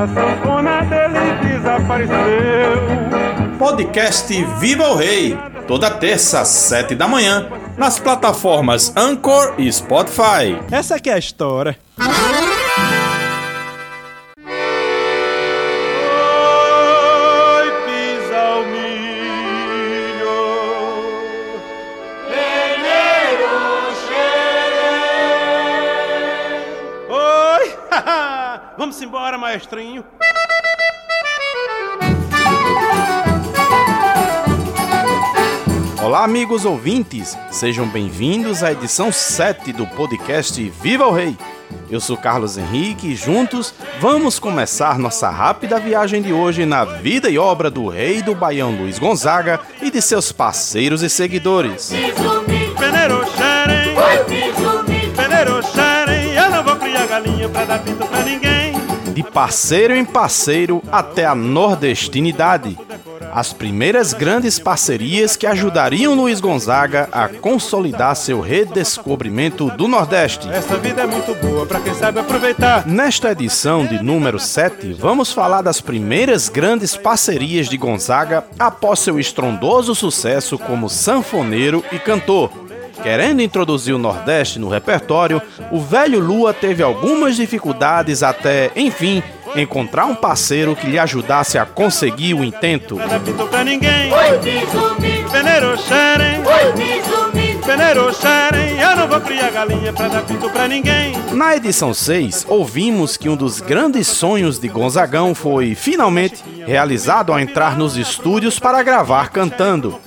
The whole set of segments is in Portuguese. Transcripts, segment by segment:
a sanfona dele desapareceu. Podcast Viva o Rei, toda terça às sete da manhã, nas plataformas Anchor e Spotify. Essa aqui é a história. Vamos embora, maestrinho. Olá, amigos ouvintes, sejam bem-vindos à edição 7 do podcast Viva o Rei. Eu sou Carlos Henrique e juntos vamos começar nossa rápida viagem de hoje na vida e obra do rei do Baião Luiz Gonzaga e de seus parceiros e seguidores. Peneiro peneiro. Eu não vou criar galinha pra dar pinto pra ninguém. Parceiro em parceiro até a nordestinidade. As primeiras grandes parcerias que ajudariam Luiz Gonzaga a consolidar seu redescobrimento do Nordeste. Essa vida é muito boa pra quem sabe aproveitar. Nesta edição de número 7, vamos falar das primeiras grandes parcerias de Gonzaga após seu estrondoso sucesso como sanfoneiro e cantor. Querendo introduzir o Nordeste no repertório, o velho Lua teve algumas dificuldades até, enfim, encontrar um parceiro que lhe ajudasse a conseguir o intento. Na edição 6, ouvimos que um dos grandes sonhos de Gonzagão foi, finalmente, realizado ao entrar nos estúdios para gravar cantando.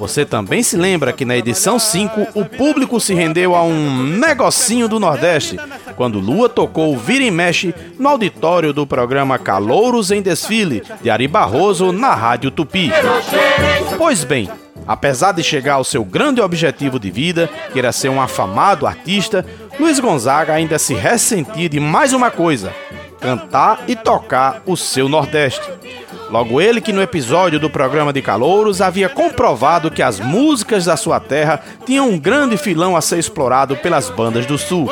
Você também se lembra que na edição 5 o público se rendeu a um negocinho do Nordeste, quando Lua tocou Vira e Mexe no auditório do programa Calouros em Desfile, de Ari Barroso, na Rádio Tupi. Pois bem, apesar de chegar ao seu grande objetivo de vida, que era ser um afamado artista, Luiz Gonzaga ainda se ressentia de mais uma coisa: cantar e tocar o seu Nordeste. Logo ele que no episódio do programa de Calouros havia comprovado que as músicas da sua terra tinham um grande filão a ser explorado pelas bandas do Sul.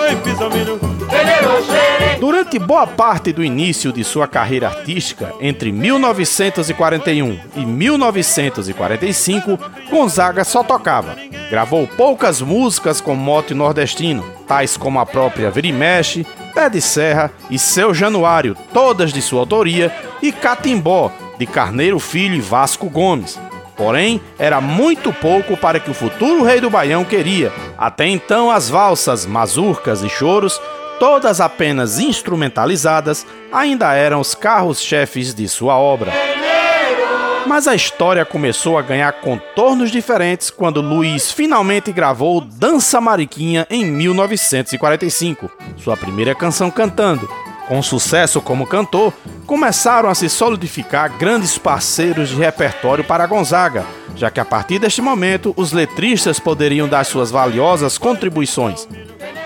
Durante boa parte do início de sua carreira artística, entre 1941 e 1945, Gonzaga só tocava. Gravou poucas músicas com mote nordestino, tais como a própria Vira e Mexe, Pé de Serra e Seu Januário, todas de sua autoria, e Catimbó, de Carneiro Filho e Vasco Gomes. Porém, era muito pouco para que o futuro rei do Baião queria. Até então, as valsas, mazurcas e choros, todas apenas instrumentalizadas, ainda eram os carros-chefes de sua obra. Mas a história começou a ganhar contornos diferentes quando Luiz finalmente gravou Dança Mariquinha em 1945, sua primeira canção cantando. Com sucesso como cantor, começaram a se solidificar grandes parceiros de repertório para Gonzaga, já que a partir deste momento os letristas poderiam dar suas valiosas contribuições.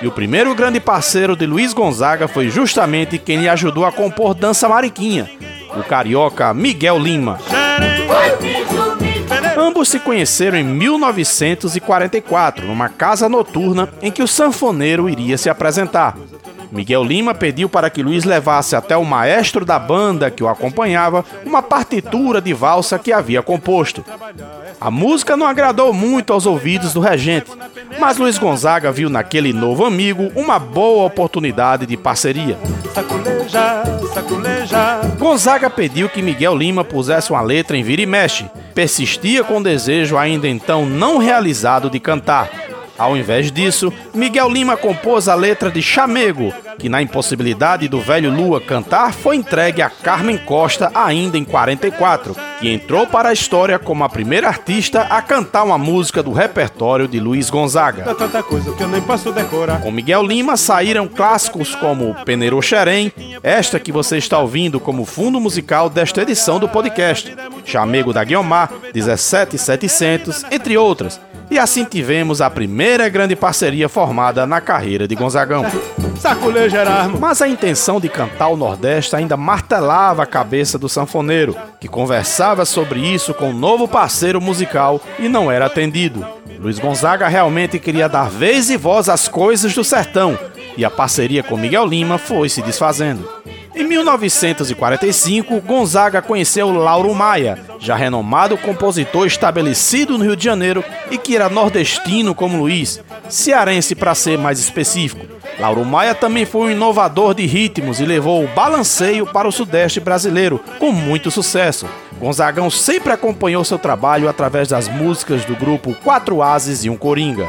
E o primeiro grande parceiro de Luiz Gonzaga foi justamente quem lhe ajudou a compor Dança Mariquinha, o carioca Miguel Lima. Ambos se conheceram em 1944, numa casa noturna em que o sanfoneiro iria se apresentar. Miguel Lima pediu para que Luiz levasse até o maestro da banda que o acompanhava uma partitura de valsa que havia composto. A música não agradou muito aos ouvidos do regente, mas Luiz Gonzaga viu naquele novo amigo uma boa oportunidade de parceria. Saculeja, saculeja. Gonzaga pediu que Miguel Lima pusesse uma letra em vira e mexe. Persistia com o desejo ainda então não realizado de cantar. Ao invés disso, Miguel Lima compôs a letra de Chamego, que na impossibilidade do velho Lua cantar foi entregue a Carmen Costa ainda em 44, que entrou para a história como a primeira artista a cantar uma música do repertório de Luiz Gonzaga. Com Miguel Lima saíram clássicos como Peneiro Xerém, esta que você está ouvindo como fundo musical desta edição do podcast, Chamego da Guiomar, 17700, entre outras. E assim tivemos a primeira grande parceria formada na carreira de Gonzagão. Saculeja Erasmo. Mas a intenção de cantar o Nordeste ainda martelava a cabeça do sanfoneiro, que conversava sobre isso com um novo parceiro musical e não era atendido. Luiz Gonzaga realmente queria dar vez e voz às coisas do sertão, e a parceria com Miguel Lima foi se desfazendo. Em 1945, Gonzaga conheceu Lauro Maia, já renomado compositor estabelecido no Rio de Janeiro e que era nordestino como Luiz, cearense para ser mais específico. Lauro Maia também foi um inovador de ritmos e levou o balanceio para o sudeste brasileiro, com muito sucesso. Gonzagão sempre acompanhou seu trabalho através das músicas do grupo Quatro Ases e um Coringa.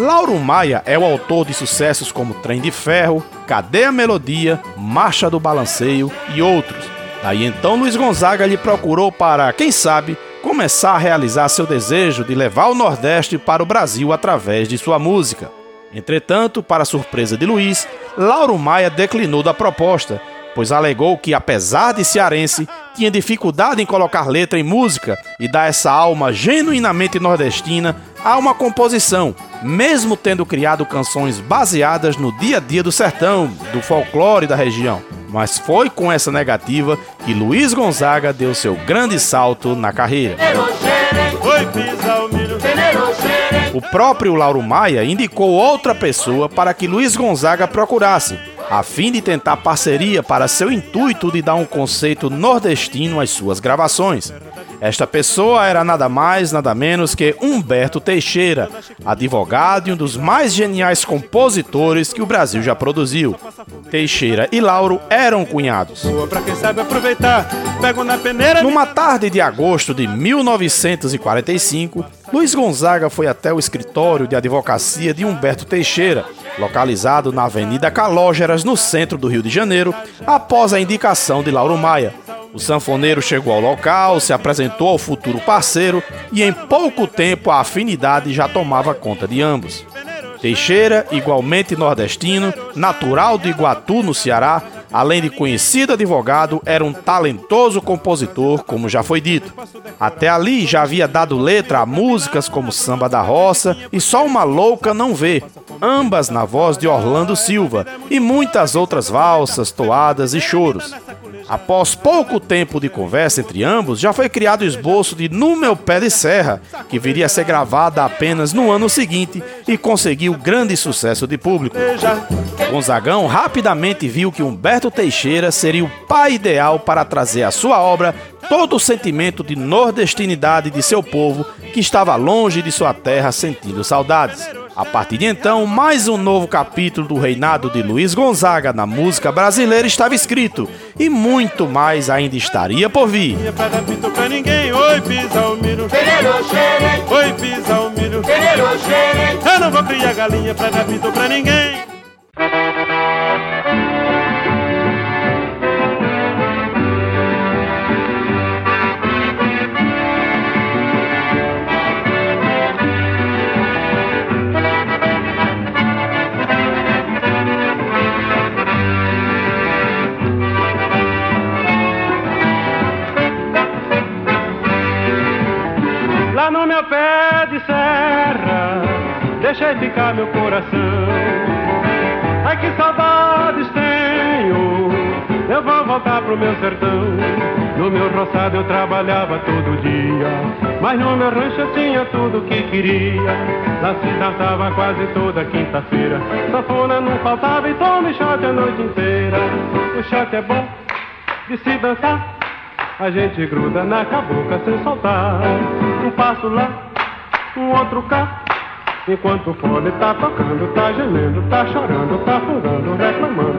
Lauro Maia é o autor de sucessos como Trem de Ferro, Cadê a Melodia, Marcha do Balanceio e outros. Daí então Luiz Gonzaga lhe procurou para, quem sabe, começar a realizar seu desejo de levar o Nordeste para o Brasil através de sua música. Entretanto, para surpresa de Luiz, Lauro Maia declinou da proposta pois alegou que, apesar de cearense, tinha dificuldade em colocar letra em música e dar essa alma genuinamente nordestina a uma composição, mesmo tendo criado canções baseadas no dia a dia do sertão, do folclore da região. Mas foi com essa negativa que Luiz Gonzaga deu seu grande salto na carreira. O próprio Lauro Maia indicou outra pessoa para que Luiz Gonzaga procurasse, a fim de tentar parceria para seu intuito de dar um conceito nordestino às suas gravações. Esta pessoa era nada mais, nada menos que Humberto Teixeira, advogado e um dos mais geniais compositores que o Brasil já produziu. Teixeira e Lauro eram cunhados. Numa tarde de agosto de 1945, Luiz Gonzaga foi até o escritório de advocacia de Humberto Teixeira localizado na Avenida Calógeras, no centro do Rio de Janeiro, após a indicação de Lauro Maia. O sanfoneiro chegou ao local, se apresentou ao futuro parceiro e em pouco tempo a afinidade já tomava conta de ambos. Teixeira, igualmente nordestino, natural de Iguatu, no Ceará, além de conhecido advogado, era um talentoso compositor, como já foi dito. Até ali já havia dado letra a músicas como Samba da Roça e Só uma Louca Não Vê, ambas na voz de Orlando Silva, e muitas outras valsas, toadas e choros. Após pouco tempo de conversa entre ambos, já foi criado o esboço de No Meu Pé de Serra, que viria a ser gravada apenas no ano seguinte e conseguiu grande sucesso de público. Gonzagão rapidamente viu que Humberto Teixeira seria o pai ideal para trazer à sua obra todo o sentimento de nordestinidade de seu povo que estava longe de sua terra sentindo saudades. A partir de então, mais um novo capítulo do reinado de Luiz Gonzaga na música brasileira estava escrito e muito mais ainda estaria por vir. Oi, pisa o milho. Oi, pisa o milho. Eu não vou criar galinha pra dar pra ninguém. Ficar meu coração. Ai que saudades tenho, eu vou voltar pro meu sertão. No meu roçado eu trabalhava todo dia, mas no meu rancho eu tinha tudo que queria. Lá se dançava quase toda quinta-feira, sanfona não faltava e tome shot a noite inteira. O shot é bom de se dançar, a gente gruda na cabocla sem soltar. Um passo lá, um outro cá. Enquanto o fone tá tocando, tá gemendo, tá chorando, tá fungando, reclamando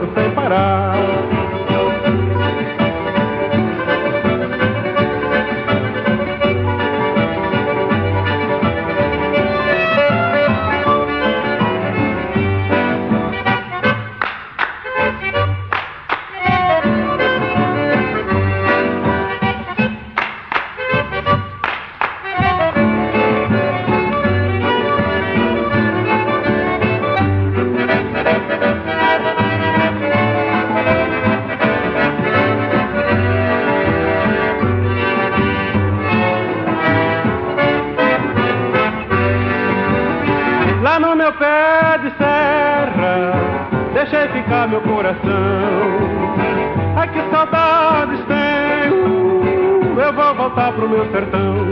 Lá no meu pé de serra, deixei ficar meu coração. Ai que saudades tenho, eu vou voltar pro meu sertão.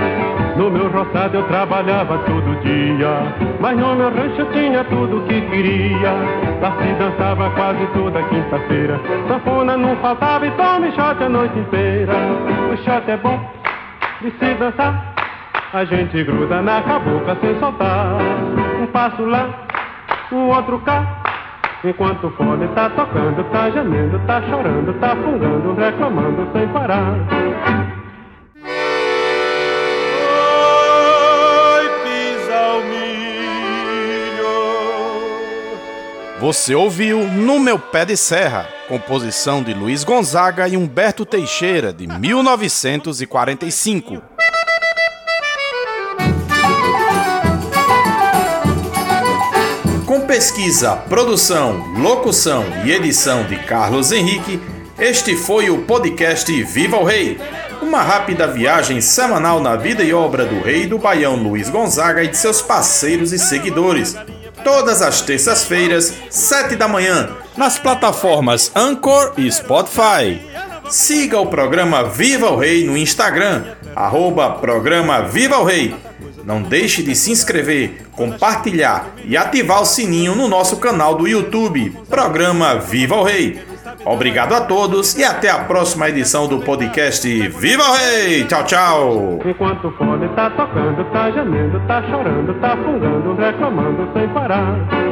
No meu roçado eu trabalhava todo dia, mas no meu rancho eu tinha tudo que queria. Lá se dançava quase toda quinta-feira, sanfona não faltava e tome shot a noite inteira. O shot é bom de se dançar a gente gruda na cabocla sem soltar. Um passo lá, um outro cá. Enquanto o fone tá tocando, tá gemendo, tá chorando, tá fungando, reclamando sem parar. Você ouviu No Meu Pé de Serra, composição de Luiz Gonzaga e Humberto Teixeira, de 1945. Pesquisa, produção, locução e edição de Carlos Henrique, este foi o podcast Viva o Rei, uma rápida viagem semanal na vida e obra do rei do Baião Luiz Gonzaga e de seus parceiros e seguidores todas as terças-feiras, 7 da manhã, nas plataformas Anchor e Spotify. Siga o programa Viva o Rei no Instagram, arroba programa Viva o Rei. Não deixe de se inscrever, compartilhar e ativar o sininho no nosso canal do YouTube, Programa Viva o Rei. Obrigado a todos e até a próxima edição do podcast Viva o Rei! Tchau, tchau! Enquanto o fone tá tocando, tá gemendo, tá chorando, tá fungando, reclamando sem parar.